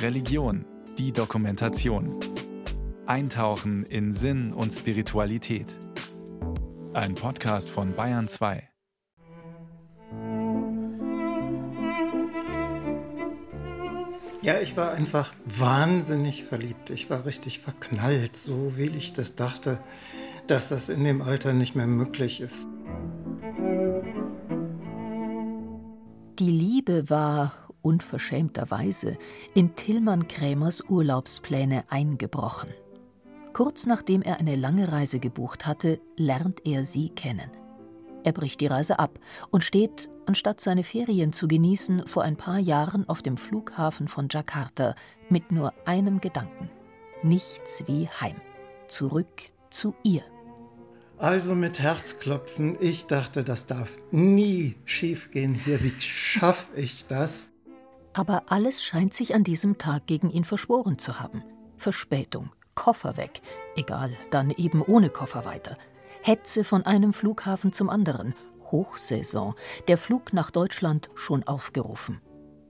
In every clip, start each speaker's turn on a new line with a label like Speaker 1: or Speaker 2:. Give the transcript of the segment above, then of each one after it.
Speaker 1: Religion, die Dokumentation. Eintauchen in Sinn und Spiritualität. Ein Podcast von Bayern 2.
Speaker 2: Ja, ich war einfach wahnsinnig verliebt. Ich war richtig verknallt, so wie ich das dachte, dass das in dem Alter nicht mehr möglich ist.
Speaker 3: Die Liebe war unverschämterweise in Tillmann Krämers Urlaubspläne eingebrochen. Kurz nachdem er eine lange Reise gebucht hatte, lernt er sie kennen. Er bricht die Reise ab und steht, anstatt seine Ferien zu genießen, vor ein paar Jahren auf dem Flughafen von Jakarta mit nur einem Gedanken. Nichts wie heim. Zurück zu ihr.
Speaker 2: Also mit Herzklopfen, ich dachte, das darf nie schiefgehen hier. Wie schaffe ich das?
Speaker 3: Aber alles scheint sich an diesem Tag gegen ihn verschworen zu haben. Verspätung, Koffer weg, egal, dann eben ohne Koffer weiter. Hetze von einem Flughafen zum anderen, Hochsaison, der Flug nach Deutschland schon aufgerufen.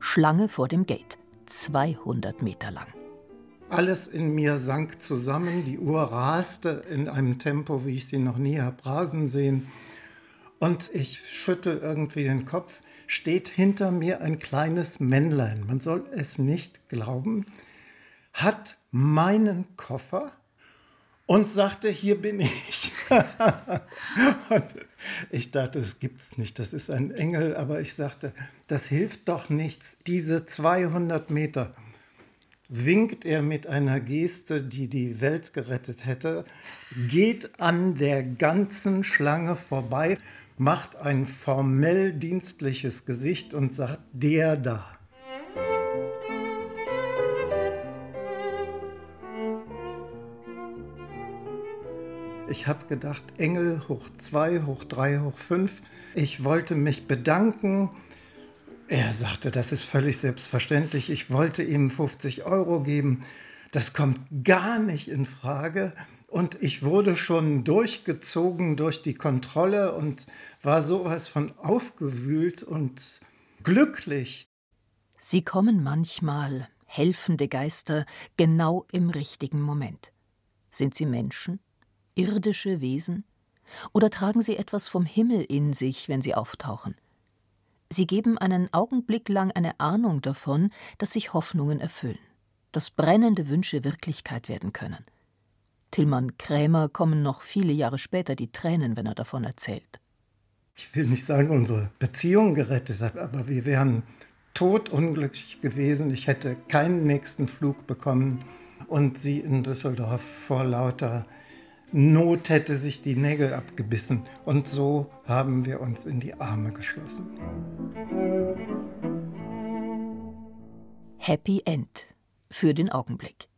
Speaker 3: Schlange vor dem Gate, 200 Meter lang.
Speaker 2: Alles in mir sank zusammen, die Uhr raste in einem Tempo, wie ich sie noch nie habe rasen sehen. Und ich schüttel irgendwie den Kopf steht hinter mir ein kleines Männlein, man soll es nicht glauben, hat meinen Koffer und sagte, hier bin ich. und ich dachte, das es nicht, das ist ein Engel, aber ich sagte, das hilft doch nichts. Diese 200 Meter winkt er mit einer Geste, die die Welt gerettet hätte, geht an der ganzen Schlange vorbei macht ein formell dienstliches Gesicht und sagt, der da. Ich habe gedacht, Engel hoch zwei, hoch drei, hoch fünf. Ich wollte mich bedanken. Er sagte, das ist völlig selbstverständlich. Ich wollte ihm 50 Euro geben. Das kommt gar nicht in Frage. Und ich wurde schon durchgezogen durch die Kontrolle und war sowas von aufgewühlt und glücklich.
Speaker 3: Sie kommen manchmal, helfende Geister, genau im richtigen Moment. Sind sie Menschen, irdische Wesen? Oder tragen sie etwas vom Himmel in sich, wenn sie auftauchen? Sie geben einen Augenblick lang eine Ahnung davon, dass sich Hoffnungen erfüllen, dass brennende Wünsche Wirklichkeit werden können. Tillmann Krämer kommen noch viele Jahre später die Tränen, wenn er davon erzählt.
Speaker 2: Ich will nicht sagen, unsere Beziehung gerettet hat, aber wir wären totunglücklich gewesen. Ich hätte keinen nächsten Flug bekommen und sie in Düsseldorf vor lauter Not hätte sich die Nägel abgebissen. Und so haben wir uns in die Arme geschlossen.
Speaker 3: Happy End für den Augenblick.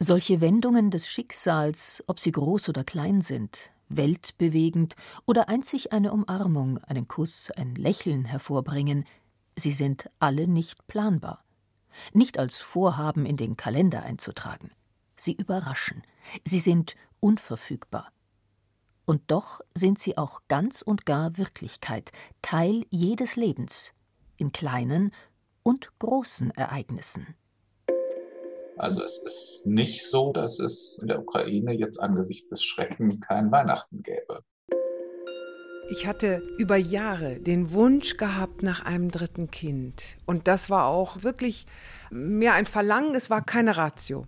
Speaker 3: Solche Wendungen des Schicksals, ob sie groß oder klein sind, weltbewegend oder einzig eine Umarmung, einen Kuss, ein Lächeln hervorbringen, sie sind alle nicht planbar, nicht als Vorhaben in den Kalender einzutragen. Sie überraschen, sie sind unverfügbar. Und doch sind sie auch ganz und gar Wirklichkeit, Teil jedes Lebens, in kleinen und großen Ereignissen.
Speaker 4: Also es ist nicht so, dass es in der Ukraine jetzt angesichts des Schreckens kein Weihnachten gäbe.
Speaker 5: Ich hatte über Jahre den Wunsch gehabt nach einem dritten Kind. Und das war auch wirklich mehr ein Verlangen, es war keine Ratio.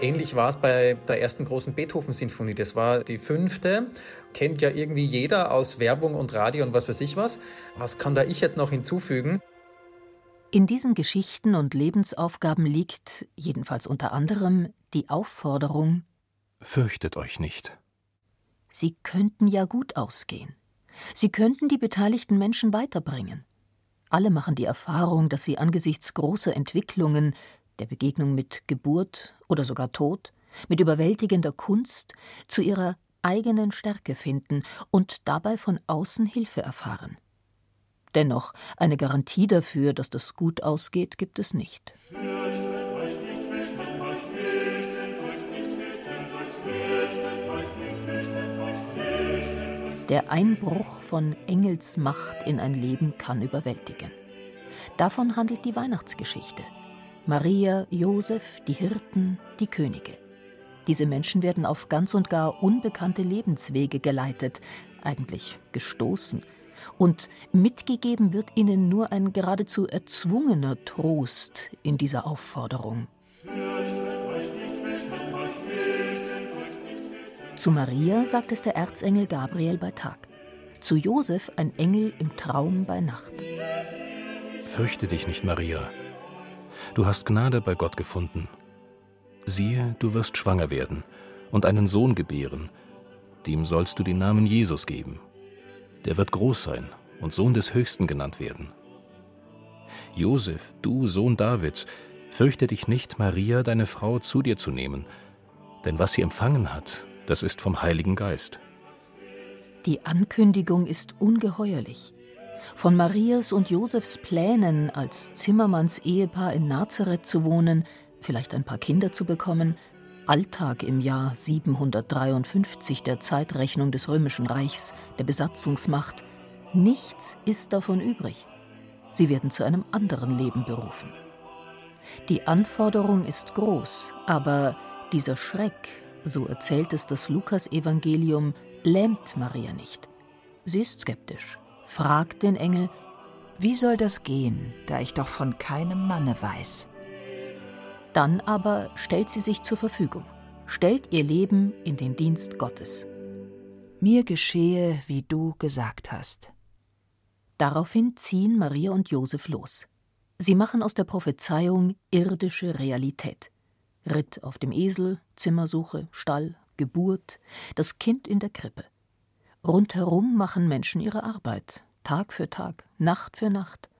Speaker 6: Ähnlich war es bei der ersten großen Beethoven-Sinfonie. Das war die fünfte. Kennt ja irgendwie jeder aus Werbung und Radio und was weiß ich was. Was kann da ich jetzt noch hinzufügen?
Speaker 3: In diesen Geschichten und Lebensaufgaben liegt, jedenfalls unter anderem, die Aufforderung
Speaker 7: Fürchtet euch nicht.
Speaker 3: Sie könnten ja gut ausgehen. Sie könnten die beteiligten Menschen weiterbringen. Alle machen die Erfahrung, dass sie angesichts großer Entwicklungen, der Begegnung mit Geburt oder sogar Tod, mit überwältigender Kunst, zu ihrer eigenen Stärke finden und dabei von außen Hilfe erfahren. Dennoch, eine Garantie dafür, dass das gut ausgeht, gibt es nicht. Der Einbruch von Engelsmacht in ein Leben kann überwältigen. Davon handelt die Weihnachtsgeschichte. Maria, Josef, die Hirten, die Könige. Diese Menschen werden auf ganz und gar unbekannte Lebenswege geleitet, eigentlich gestoßen. Und mitgegeben wird ihnen nur ein geradezu erzwungener Trost in dieser Aufforderung. Zu Maria sagt es der Erzengel Gabriel bei Tag. Zu Josef ein Engel im Traum bei Nacht.
Speaker 7: Fürchte dich nicht, Maria. Du hast Gnade bei Gott gefunden. Siehe, du wirst schwanger werden und einen Sohn gebären. Dem sollst du den Namen Jesus geben. Der wird groß sein und Sohn des Höchsten genannt werden. Josef, du Sohn Davids, fürchte dich nicht, Maria, deine Frau, zu dir zu nehmen, denn was sie empfangen hat, das ist vom Heiligen Geist.
Speaker 3: Die Ankündigung ist ungeheuerlich. Von Marias und Josefs Plänen, als Zimmermanns Ehepaar in Nazareth zu wohnen, vielleicht ein paar Kinder zu bekommen, Alltag im Jahr 753 der Zeitrechnung des Römischen Reichs, der Besatzungsmacht, nichts ist davon übrig. Sie werden zu einem anderen Leben berufen. Die Anforderung ist groß, aber dieser Schreck, so erzählt es das Lukasevangelium, lähmt Maria nicht. Sie ist skeptisch, fragt den Engel,
Speaker 8: Wie soll das gehen, da ich doch von keinem Manne weiß?
Speaker 3: Dann aber stellt sie sich zur Verfügung, stellt ihr Leben in den Dienst Gottes.
Speaker 8: Mir geschehe, wie du gesagt hast.
Speaker 3: Daraufhin ziehen Maria und Josef los. Sie machen aus der Prophezeiung irdische Realität. Ritt auf dem Esel, Zimmersuche, Stall, Geburt, das Kind in der Krippe. Rundherum machen Menschen ihre Arbeit, Tag für Tag, Nacht für Nacht.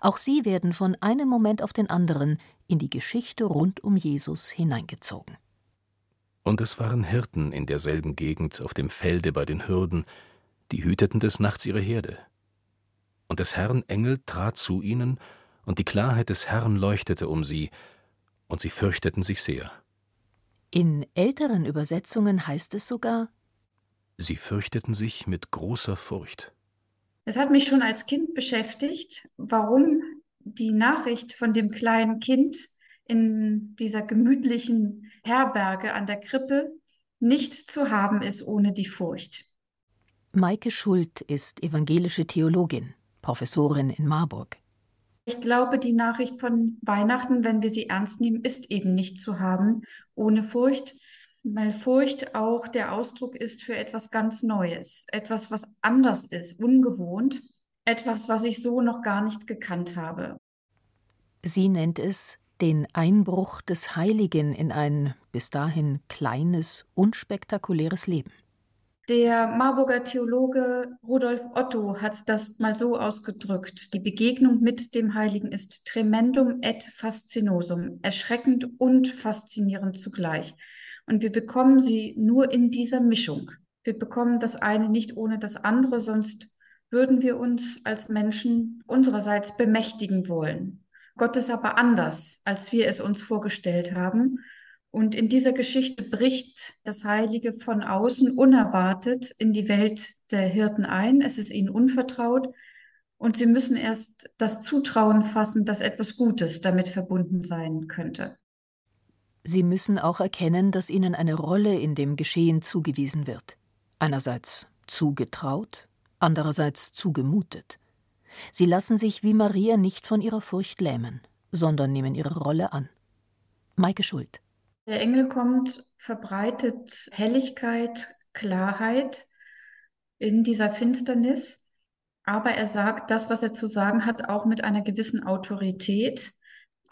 Speaker 3: Auch sie werden von einem Moment auf den anderen in die Geschichte rund um Jesus hineingezogen.
Speaker 7: Und es waren Hirten in derselben Gegend auf dem Felde bei den Hürden, die hüteten des Nachts ihre Herde. Und des Herrn Engel trat zu ihnen, und die Klarheit des Herrn leuchtete um sie, und sie fürchteten sich sehr.
Speaker 3: In älteren Übersetzungen heißt es sogar,
Speaker 7: Sie fürchteten sich mit großer Furcht.
Speaker 9: Es hat mich schon als Kind beschäftigt, warum die Nachricht von dem kleinen Kind in dieser gemütlichen Herberge an der Krippe nicht zu haben ist ohne die Furcht.
Speaker 3: Maike Schult ist evangelische Theologin, Professorin in Marburg.
Speaker 9: Ich glaube, die Nachricht von Weihnachten, wenn wir sie ernst nehmen, ist eben nicht zu haben ohne Furcht, weil Furcht auch der Ausdruck ist für etwas ganz Neues, etwas, was anders ist, ungewohnt, etwas, was ich so noch gar nicht gekannt habe.
Speaker 3: Sie nennt es den Einbruch des Heiligen in ein bis dahin kleines, unspektakuläres Leben.
Speaker 9: Der Marburger Theologe Rudolf Otto hat das mal so ausgedrückt. Die Begegnung mit dem Heiligen ist tremendum et fascinosum, erschreckend und faszinierend zugleich. Und wir bekommen sie nur in dieser Mischung. Wir bekommen das eine nicht ohne das andere, sonst würden wir uns als Menschen unsererseits bemächtigen wollen. Gott ist aber anders, als wir es uns vorgestellt haben. Und in dieser Geschichte bricht das Heilige von außen unerwartet in die Welt der Hirten ein. Es ist ihnen unvertraut und sie müssen erst das Zutrauen fassen, dass etwas Gutes damit verbunden sein könnte.
Speaker 3: Sie müssen auch erkennen, dass ihnen eine Rolle in dem Geschehen zugewiesen wird. Einerseits zugetraut, andererseits zugemutet. Sie lassen sich wie Maria nicht von ihrer Furcht lähmen, sondern nehmen ihre Rolle an. Maike Schuld.
Speaker 9: Der Engel kommt, verbreitet Helligkeit, Klarheit in dieser Finsternis, aber er sagt das, was er zu sagen hat, auch mit einer gewissen Autorität.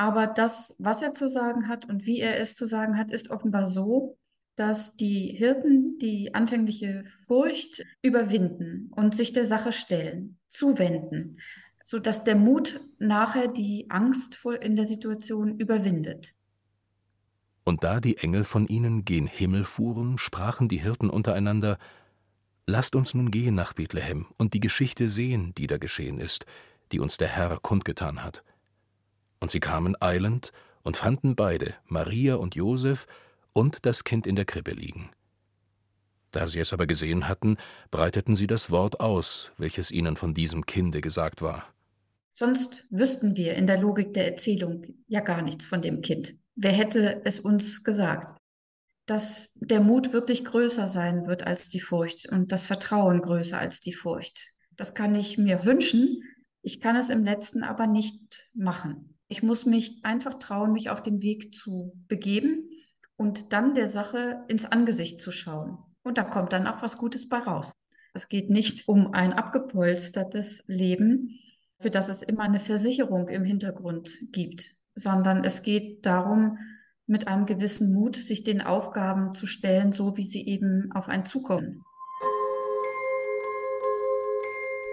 Speaker 9: Aber das, was er zu sagen hat und wie er es zu sagen hat, ist offenbar so, dass die Hirten die anfängliche Furcht überwinden und sich der Sache stellen, zuwenden, sodass der Mut nachher die Angst in der Situation überwindet.
Speaker 7: Und da die Engel von ihnen gen Himmel fuhren, sprachen die Hirten untereinander Lasst uns nun gehen nach Bethlehem und die Geschichte sehen, die da geschehen ist, die uns der Herr kundgetan hat. Und sie kamen eilend und fanden beide, Maria und Josef, und das Kind in der Krippe liegen. Da sie es aber gesehen hatten, breiteten sie das Wort aus, welches ihnen von diesem Kinde gesagt war.
Speaker 9: Sonst wüssten wir in der Logik der Erzählung ja gar nichts von dem Kind. Wer hätte es uns gesagt? Dass der Mut wirklich größer sein wird als die Furcht und das Vertrauen größer als die Furcht. Das kann ich mir wünschen. Ich kann es im letzten aber nicht machen. Ich muss mich einfach trauen, mich auf den Weg zu begeben und dann der Sache ins Angesicht zu schauen. Und da kommt dann auch was Gutes bei raus. Es geht nicht um ein abgepolstertes Leben, für das es immer eine Versicherung im Hintergrund gibt, sondern es geht darum, mit einem gewissen Mut sich den Aufgaben zu stellen, so wie sie eben auf einen zukommen.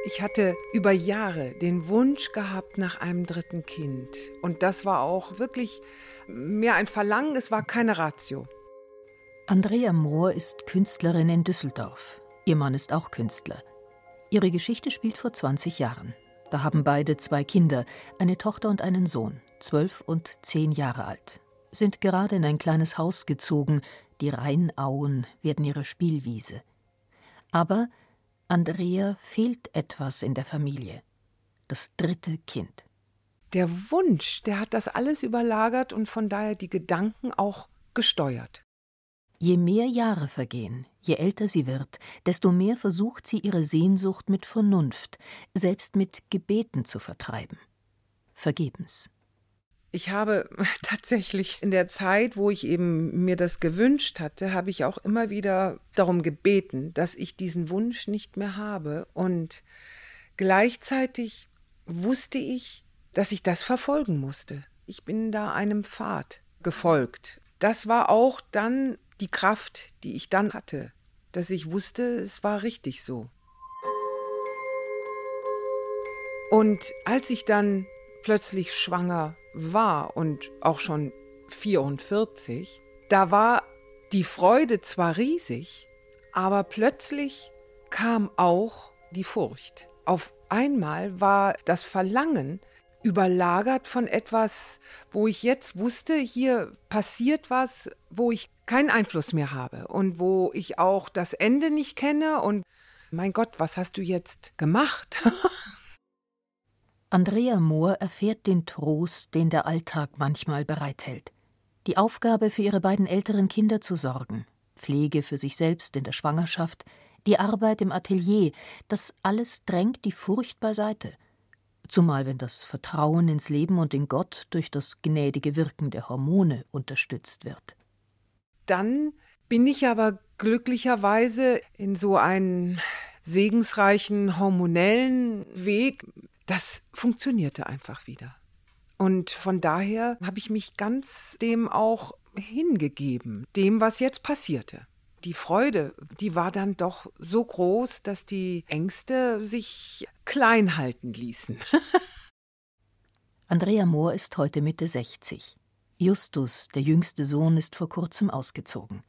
Speaker 5: Ich hatte über Jahre den Wunsch gehabt nach einem dritten Kind. Und das war auch wirklich mehr ein Verlangen, es war keine Ratio.
Speaker 3: Andrea Mohr ist Künstlerin in Düsseldorf. Ihr Mann ist auch Künstler. Ihre Geschichte spielt vor 20 Jahren. Da haben beide zwei Kinder, eine Tochter und einen Sohn, zwölf und zehn Jahre alt, sind gerade in ein kleines Haus gezogen, die Rheinauen werden ihre Spielwiese. Aber Andrea fehlt etwas in der Familie. Das dritte Kind.
Speaker 5: Der Wunsch, der hat das alles überlagert und von daher die Gedanken auch gesteuert.
Speaker 3: Je mehr Jahre vergehen, je älter sie wird, desto mehr versucht sie ihre Sehnsucht mit Vernunft, selbst mit Gebeten zu vertreiben. Vergebens.
Speaker 5: Ich habe tatsächlich in der Zeit, wo ich eben mir das gewünscht hatte, habe ich auch immer wieder darum gebeten, dass ich diesen Wunsch nicht mehr habe. Und gleichzeitig wusste ich, dass ich das verfolgen musste. Ich bin da einem Pfad gefolgt. Das war auch dann die Kraft, die ich dann hatte, dass ich wusste, es war richtig so. Und als ich dann plötzlich schwanger war und auch schon 44, da war die Freude zwar riesig, aber plötzlich kam auch die Furcht. Auf einmal war das Verlangen überlagert von etwas, wo ich jetzt wusste, hier passiert was, wo ich keinen Einfluss mehr habe und wo ich auch das Ende nicht kenne und mein Gott, was hast du jetzt gemacht?
Speaker 3: Andrea Mohr erfährt den Trost, den der Alltag manchmal bereithält. Die Aufgabe, für ihre beiden älteren Kinder zu sorgen, Pflege für sich selbst in der Schwangerschaft, die Arbeit im Atelier, das alles drängt die Furcht beiseite. Zumal wenn das Vertrauen ins Leben und in Gott durch das gnädige Wirken der Hormone unterstützt wird.
Speaker 5: Dann bin ich aber glücklicherweise in so einen segensreichen hormonellen Weg das funktionierte einfach wieder. Und von daher habe ich mich ganz dem auch hingegeben, dem, was jetzt passierte. Die Freude, die war dann doch so groß, dass die Ängste sich klein halten ließen.
Speaker 3: Andrea Mohr ist heute Mitte 60. Justus, der jüngste Sohn, ist vor kurzem ausgezogen.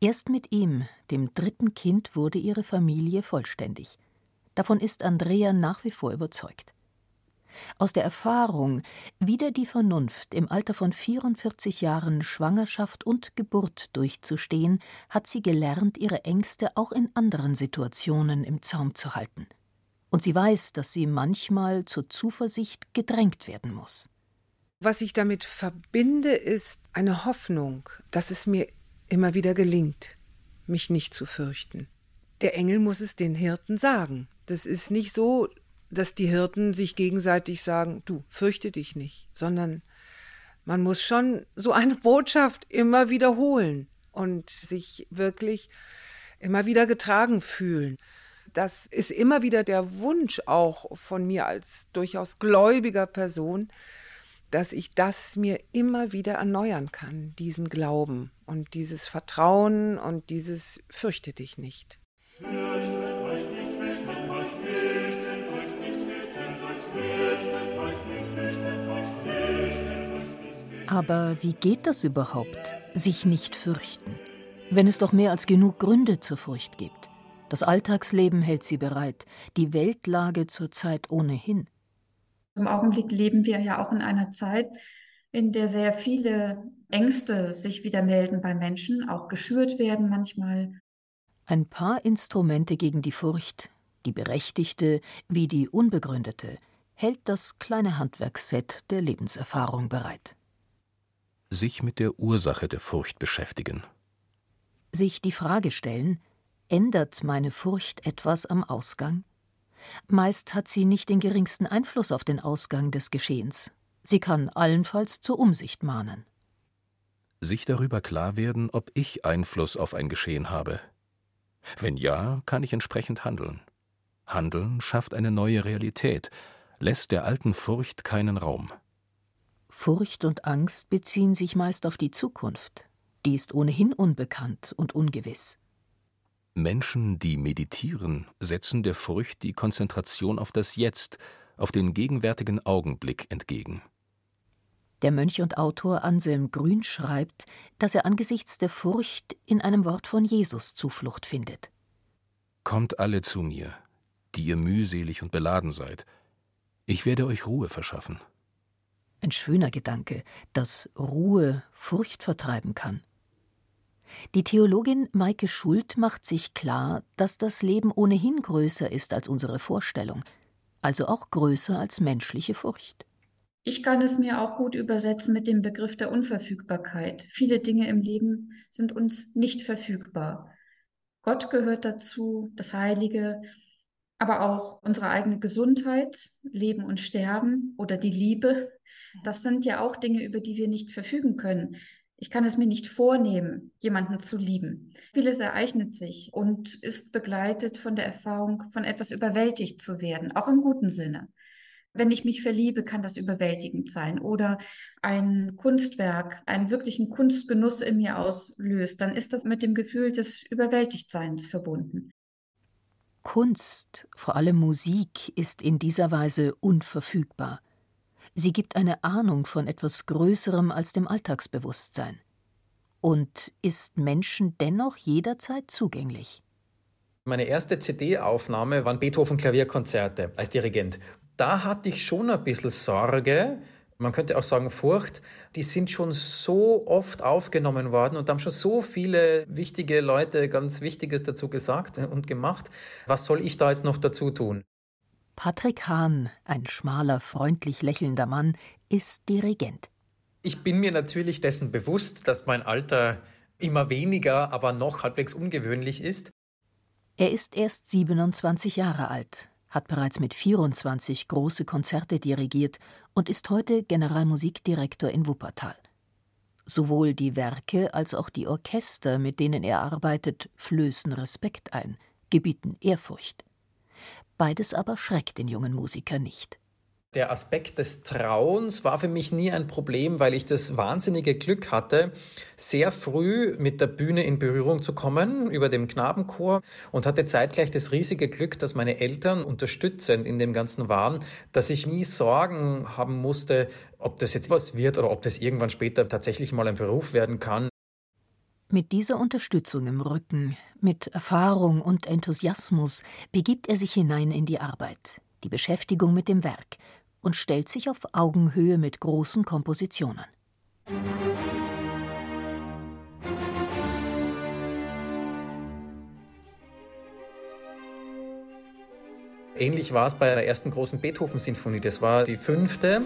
Speaker 3: Erst mit ihm, dem dritten Kind, wurde ihre Familie vollständig. Davon ist Andrea nach wie vor überzeugt. Aus der Erfahrung, wieder die Vernunft im Alter von 44 Jahren Schwangerschaft und Geburt durchzustehen, hat sie gelernt, ihre Ängste auch in anderen Situationen im Zaum zu halten. Und sie weiß, dass sie manchmal zur Zuversicht gedrängt werden muss.
Speaker 5: Was ich damit verbinde, ist eine Hoffnung, dass es mir immer wieder gelingt, mich nicht zu fürchten. Der Engel muss es den Hirten sagen. Das ist nicht so, dass die Hirten sich gegenseitig sagen, du, fürchte dich nicht, sondern man muss schon so eine Botschaft immer wiederholen und sich wirklich immer wieder getragen fühlen. Das ist immer wieder der Wunsch auch von mir als durchaus gläubiger Person, dass ich das mir immer wieder erneuern kann, diesen Glauben und dieses Vertrauen und dieses fürchte dich nicht. Fürchte
Speaker 3: Aber wie geht das überhaupt, sich nicht fürchten, wenn es doch mehr als genug Gründe zur Furcht gibt? Das Alltagsleben hält sie bereit, die Weltlage zurzeit ohnehin.
Speaker 9: Im Augenblick leben wir ja auch in einer Zeit, in der sehr viele Ängste sich wieder melden bei Menschen, auch geschürt werden manchmal.
Speaker 3: Ein paar Instrumente gegen die Furcht, die berechtigte wie die unbegründete, hält das kleine Handwerksset der Lebenserfahrung bereit.
Speaker 7: Sich mit der Ursache der Furcht beschäftigen.
Speaker 3: Sich die Frage stellen, ändert meine Furcht etwas am Ausgang? Meist hat sie nicht den geringsten Einfluss auf den Ausgang des Geschehens. Sie kann allenfalls zur Umsicht mahnen.
Speaker 7: Sich darüber klar werden, ob ich Einfluss auf ein Geschehen habe. Wenn ja, kann ich entsprechend handeln. Handeln schafft eine neue Realität, lässt der alten Furcht keinen Raum.
Speaker 3: Furcht und Angst beziehen sich meist auf die Zukunft. Die ist ohnehin unbekannt und ungewiss.
Speaker 7: Menschen, die meditieren, setzen der Furcht die Konzentration auf das Jetzt, auf den gegenwärtigen Augenblick entgegen.
Speaker 3: Der Mönch und Autor Anselm Grün schreibt, dass er angesichts der Furcht in einem Wort von Jesus Zuflucht findet.
Speaker 7: Kommt alle zu mir, die ihr mühselig und beladen seid. Ich werde euch Ruhe verschaffen.
Speaker 3: Ein schöner Gedanke, dass Ruhe Furcht vertreiben kann. Die Theologin Maike Schult macht sich klar, dass das Leben ohnehin größer ist als unsere Vorstellung, also auch größer als menschliche Furcht.
Speaker 9: Ich kann es mir auch gut übersetzen mit dem Begriff der Unverfügbarkeit. Viele Dinge im Leben sind uns nicht verfügbar. Gott gehört dazu, das Heilige, aber auch unsere eigene Gesundheit, Leben und Sterben oder die Liebe. Das sind ja auch Dinge, über die wir nicht verfügen können. Ich kann es mir nicht vornehmen, jemanden zu lieben. Vieles ereignet sich und ist begleitet von der Erfahrung, von etwas überwältigt zu werden, auch im guten Sinne. Wenn ich mich verliebe, kann das überwältigend sein. Oder ein Kunstwerk, einen wirklichen Kunstgenuss in mir auslöst, dann ist das mit dem Gefühl des Überwältigtseins verbunden.
Speaker 3: Kunst, vor allem Musik, ist in dieser Weise unverfügbar. Sie gibt eine Ahnung von etwas Größerem als dem Alltagsbewusstsein und ist Menschen dennoch jederzeit zugänglich.
Speaker 6: Meine erste CD-Aufnahme waren Beethoven-Klavierkonzerte als Dirigent. Da hatte ich schon ein bisschen Sorge, man könnte auch sagen Furcht, die sind schon so oft aufgenommen worden und haben schon so viele wichtige Leute ganz Wichtiges dazu gesagt und gemacht. Was soll ich da jetzt noch dazu tun?
Speaker 3: Patrick Hahn, ein schmaler, freundlich lächelnder Mann, ist Dirigent.
Speaker 6: Ich bin mir natürlich dessen bewusst, dass mein Alter immer weniger, aber noch halbwegs ungewöhnlich ist.
Speaker 3: Er ist erst 27 Jahre alt, hat bereits mit 24 große Konzerte dirigiert und ist heute Generalmusikdirektor in Wuppertal. Sowohl die Werke als auch die Orchester, mit denen er arbeitet, flößen Respekt ein, gebieten Ehrfurcht. Beides aber schreckt den jungen Musiker nicht.
Speaker 6: Der Aspekt des Trauens war für mich nie ein Problem, weil ich das wahnsinnige Glück hatte, sehr früh mit der Bühne in Berührung zu kommen über dem Knabenchor und hatte zeitgleich das riesige Glück, dass meine Eltern unterstützend in dem Ganzen waren, dass ich nie Sorgen haben musste, ob das jetzt was wird oder ob das irgendwann später tatsächlich mal ein Beruf werden kann.
Speaker 3: Mit dieser Unterstützung im Rücken, mit Erfahrung und Enthusiasmus begibt er sich hinein in die Arbeit, die Beschäftigung mit dem Werk und stellt sich auf Augenhöhe mit großen Kompositionen.
Speaker 6: Ähnlich war es bei der ersten großen Beethoven-Sinfonie. Das war die fünfte.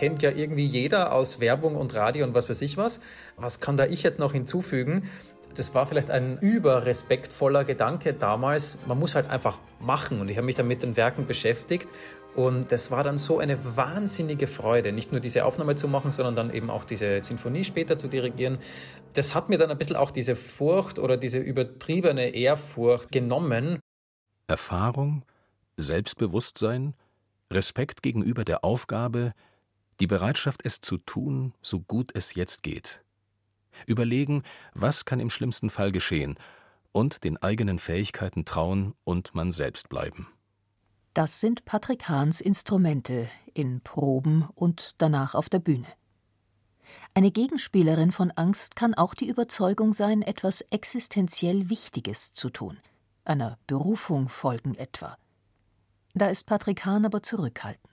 Speaker 6: Kennt ja irgendwie jeder aus Werbung und Radio und was weiß ich was. Was kann da ich jetzt noch hinzufügen? Das war vielleicht ein überrespektvoller Gedanke damals. Man muss halt einfach machen. Und ich habe mich dann mit den Werken beschäftigt. Und das war dann so eine wahnsinnige Freude, nicht nur diese Aufnahme zu machen, sondern dann eben auch diese Sinfonie später zu dirigieren. Das hat mir dann ein bisschen auch diese Furcht oder diese übertriebene Ehrfurcht genommen.
Speaker 7: Erfahrung, Selbstbewusstsein, Respekt gegenüber der Aufgabe, die Bereitschaft, es zu tun, so gut es jetzt geht. Überlegen, was kann im schlimmsten Fall geschehen, und den eigenen Fähigkeiten trauen und man selbst bleiben.
Speaker 3: Das sind Patrick Hahns Instrumente in Proben und danach auf der Bühne. Eine Gegenspielerin von Angst kann auch die Überzeugung sein, etwas existenziell Wichtiges zu tun, einer Berufung folgen etwa. Da ist Patrick Hahn aber zurückhaltend.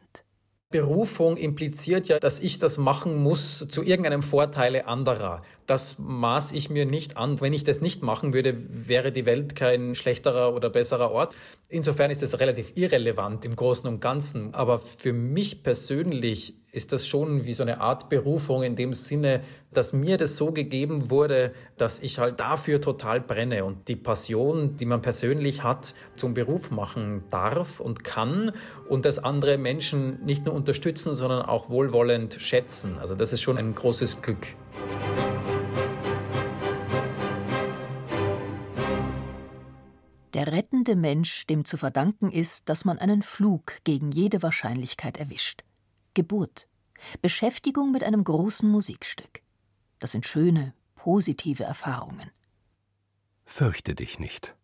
Speaker 6: Berufung impliziert ja, dass ich das machen muss zu irgendeinem Vorteile anderer. Das maß ich mir nicht an. Wenn ich das nicht machen würde, wäre die Welt kein schlechterer oder besserer Ort. Insofern ist das relativ irrelevant im Großen und Ganzen. Aber für mich persönlich ist das schon wie so eine Art Berufung in dem Sinne, dass mir das so gegeben wurde, dass ich halt dafür total brenne und die Passion, die man persönlich hat, zum Beruf machen darf und kann und dass andere Menschen nicht nur unterstützen, sondern auch wohlwollend schätzen. Also das ist schon ein großes Glück.
Speaker 3: Der rettende Mensch, dem zu verdanken ist, dass man einen Flug gegen jede Wahrscheinlichkeit erwischt. Geburt, Beschäftigung mit einem großen Musikstück. Das sind schöne, positive Erfahrungen.
Speaker 7: Fürchte dich nicht.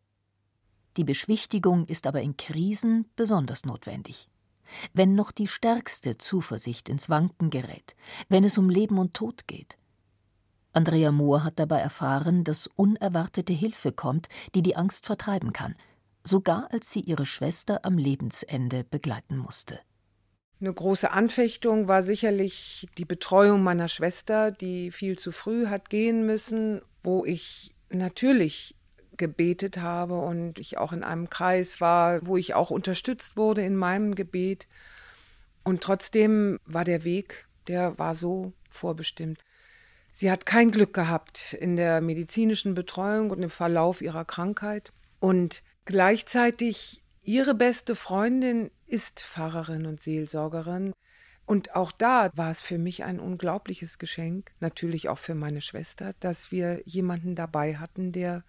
Speaker 3: Die Beschwichtigung ist aber in Krisen besonders notwendig. Wenn noch die stärkste Zuversicht ins Wanken gerät, wenn es um Leben und Tod geht. Andrea Mohr hat dabei erfahren, dass unerwartete Hilfe kommt, die die Angst vertreiben kann, sogar als sie ihre Schwester am Lebensende begleiten musste.
Speaker 5: Eine große Anfechtung war sicherlich die Betreuung meiner Schwester, die viel zu früh hat gehen müssen, wo ich natürlich gebetet habe und ich auch in einem Kreis war, wo ich auch unterstützt wurde in meinem Gebet. Und trotzdem war der Weg, der war so vorbestimmt. Sie hat kein Glück gehabt in der medizinischen Betreuung und im Verlauf ihrer Krankheit. Und gleichzeitig ihre beste Freundin ist Pfarrerin und Seelsorgerin. Und auch da war es für mich ein unglaubliches Geschenk, natürlich auch für meine Schwester, dass wir jemanden dabei hatten, der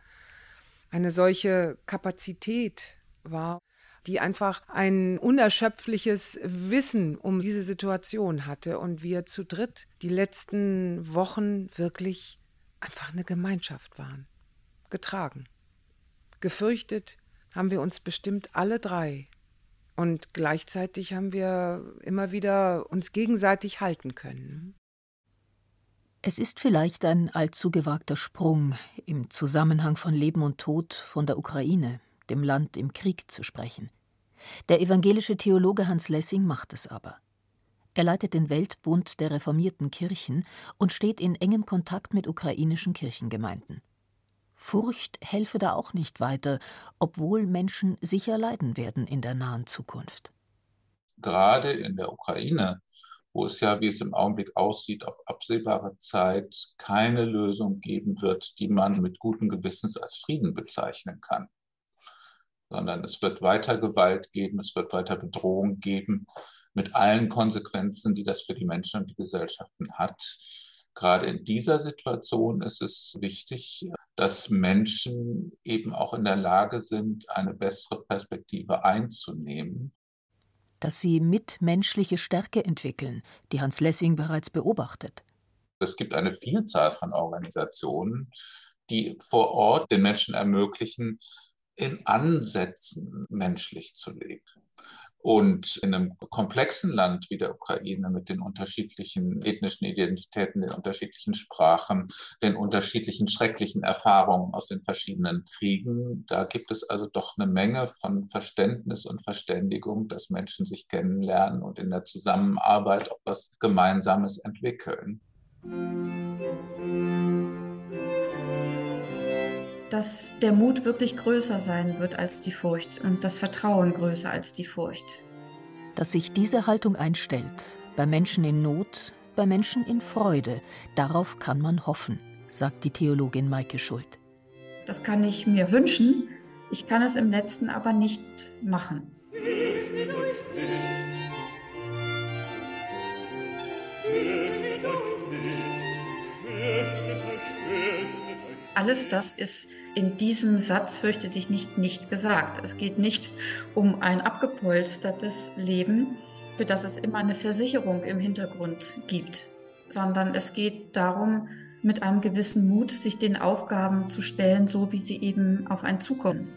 Speaker 5: eine solche Kapazität war, die einfach ein unerschöpfliches Wissen um diese Situation hatte und wir zu dritt die letzten Wochen wirklich einfach eine Gemeinschaft waren, getragen. Gefürchtet haben wir uns bestimmt alle drei, und gleichzeitig haben wir immer wieder uns gegenseitig halten können.
Speaker 3: Es ist vielleicht ein allzu gewagter Sprung, im Zusammenhang von Leben und Tod von der Ukraine, dem Land im Krieg, zu sprechen. Der evangelische Theologe Hans Lessing macht es aber. Er leitet den Weltbund der reformierten Kirchen und steht in engem Kontakt mit ukrainischen Kirchengemeinden. Furcht helfe da auch nicht weiter, obwohl Menschen sicher leiden werden in der nahen Zukunft.
Speaker 4: Gerade in der Ukraine, wo es ja, wie es im Augenblick aussieht, auf absehbare Zeit keine Lösung geben wird, die man mit gutem Gewissens als Frieden bezeichnen kann. Sondern es wird weiter Gewalt geben, es wird weiter Bedrohung geben, mit allen Konsequenzen, die das für die Menschen und die Gesellschaften hat. Gerade in dieser Situation ist es wichtig, dass Menschen eben auch in der Lage sind, eine bessere Perspektive einzunehmen.
Speaker 3: Dass sie mitmenschliche Stärke entwickeln, die Hans Lessing bereits beobachtet.
Speaker 4: Es gibt eine Vielzahl von Organisationen, die vor Ort den Menschen ermöglichen, in Ansätzen menschlich zu leben. Und in einem komplexen Land wie der Ukraine mit den unterschiedlichen ethnischen Identitäten, den unterschiedlichen Sprachen, den unterschiedlichen schrecklichen Erfahrungen aus den verschiedenen Kriegen, da gibt es also doch eine Menge von Verständnis und Verständigung, dass Menschen sich kennenlernen und in der Zusammenarbeit auch was Gemeinsames entwickeln
Speaker 9: dass der Mut wirklich größer sein wird als die Furcht und das Vertrauen größer als die Furcht.
Speaker 3: Dass sich diese Haltung einstellt, bei Menschen in Not, bei Menschen in Freude, darauf kann man hoffen, sagt die Theologin Maike Schuld.
Speaker 9: Das kann ich mir wünschen, ich kann es im letzten aber nicht machen. Fürchtet euch nicht. Fürchtet euch nicht. Fürchtet euch, fürchtet euch. Alles das ist in diesem Satz fürchte dich nicht nicht gesagt. Es geht nicht um ein abgepolstertes Leben, für das es immer eine Versicherung im Hintergrund gibt, sondern es geht darum, mit einem gewissen Mut sich den Aufgaben zu stellen, so wie sie eben auf einen zukommen.